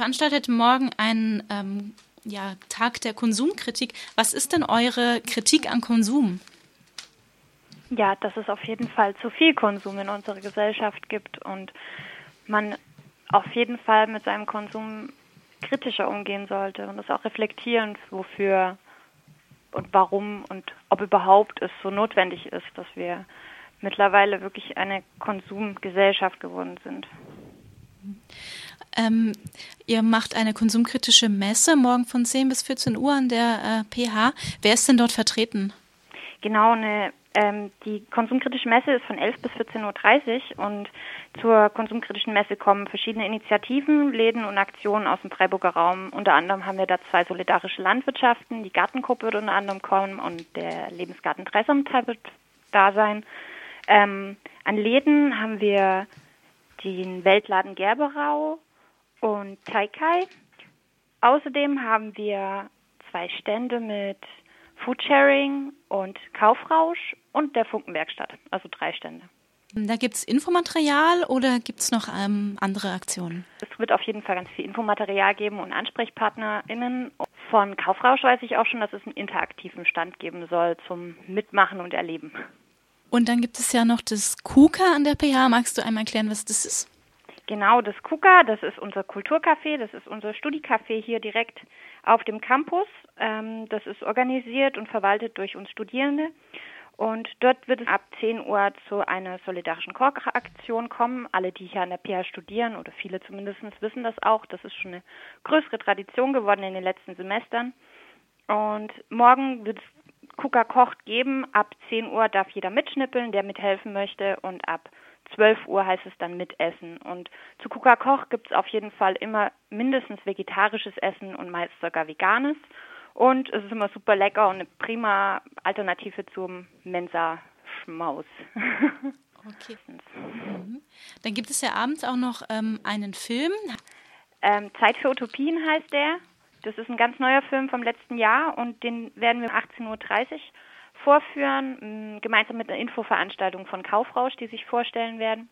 veranstaltet morgen einen ähm, ja, Tag der Konsumkritik. Was ist denn eure Kritik an Konsum? Ja, dass es auf jeden Fall zu viel Konsum in unserer Gesellschaft gibt und man auf jeden Fall mit seinem Konsum kritischer umgehen sollte und das auch reflektieren, wofür und warum und ob überhaupt es so notwendig ist, dass wir mittlerweile wirklich eine Konsumgesellschaft geworden sind. Ähm, ihr macht eine konsumkritische Messe morgen von 10 bis 14 Uhr an der äh, PH. Wer ist denn dort vertreten? Genau, eine, ähm, die konsumkritische Messe ist von 11 bis 14.30 Uhr und zur konsumkritischen Messe kommen verschiedene Initiativen, Läden und Aktionen aus dem Freiburger Raum. Unter anderem haben wir da zwei solidarische Landwirtschaften, die Gartengruppe wird unter anderem kommen und der Lebensgarten Dreisamteil wird da sein. Ähm, an Läden haben wir den Weltladen Gerberau, und Taikai. Außerdem haben wir zwei Stände mit Foodsharing und Kaufrausch und der Funkenwerkstatt, also drei Stände. Da gibt es Infomaterial oder gibt es noch ähm, andere Aktionen? Es wird auf jeden Fall ganz viel Infomaterial geben und AnsprechpartnerInnen. Von Kaufrausch weiß ich auch schon, dass es einen interaktiven Stand geben soll zum Mitmachen und Erleben. Und dann gibt es ja noch das KUKA an der PH. Magst du einmal erklären, was das ist? Genau, das KUKA, das ist unser Kulturcafé, das ist unser Studicafé hier direkt auf dem Campus. Ähm, das ist organisiert und verwaltet durch uns Studierende. Und dort wird es ab 10 Uhr zu einer solidarischen Kochaktion kommen. Alle, die hier an der PH studieren, oder viele zumindest, wissen das auch. Das ist schon eine größere Tradition geworden in den letzten Semestern. Und morgen wird es KUKA kocht geben. Ab 10 Uhr darf jeder mitschnippeln, der mithelfen möchte. Und ab 12 Uhr heißt es dann Mitessen. Und zu Kuka Koch gibt es auf jeden Fall immer mindestens vegetarisches Essen und meist sogar veganes. Und es ist immer super lecker und eine prima Alternative zum Mensa-Schmaus. Okay. Mhm. Dann gibt es ja abends auch noch ähm, einen Film. Ähm, Zeit für Utopien heißt der. Das ist ein ganz neuer Film vom letzten Jahr und den werden wir um 18.30 Uhr vorführen, gemeinsam mit einer Infoveranstaltung von Kaufrausch, die sich vorstellen werden.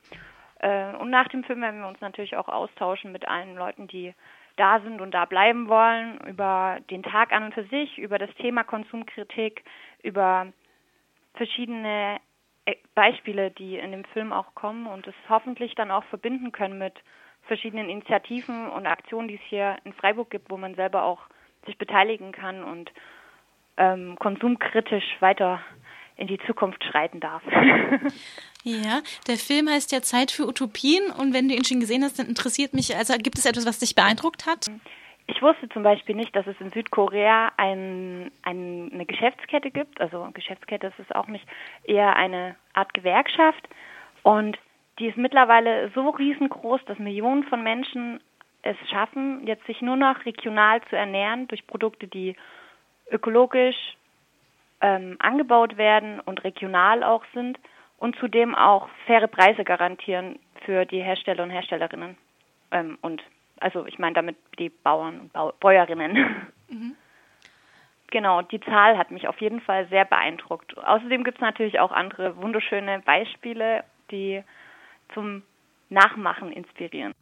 Äh, und nach dem Film werden wir uns natürlich auch austauschen mit allen Leuten, die da sind und da bleiben wollen, über den Tag an und für sich, über das Thema Konsumkritik, über verschiedene äh, Beispiele, die in dem Film auch kommen und es hoffentlich dann auch verbinden können mit verschiedenen Initiativen und Aktionen, die es hier in Freiburg gibt, wo man selber auch sich beteiligen kann und ähm, konsumkritisch weiter in die Zukunft schreiten darf. ja, der Film heißt ja Zeit für Utopien und wenn du ihn schon gesehen hast, dann interessiert mich, also gibt es etwas, was dich beeindruckt hat? Ich wusste zum Beispiel nicht, dass es in Südkorea ein, ein, eine Geschäftskette gibt. Also Geschäftskette ist es auch nicht, eher eine Art Gewerkschaft. Und die ist mittlerweile so riesengroß, dass Millionen von Menschen es schaffen, jetzt sich nur noch regional zu ernähren durch Produkte, die ökologisch ähm, angebaut werden und regional auch sind und zudem auch faire Preise garantieren für die Hersteller und Herstellerinnen. Ähm, und also ich meine damit die Bauern und Bau Bäuerinnen. Mhm. Genau, die Zahl hat mich auf jeden Fall sehr beeindruckt. Außerdem gibt es natürlich auch andere wunderschöne Beispiele, die zum Nachmachen inspirieren.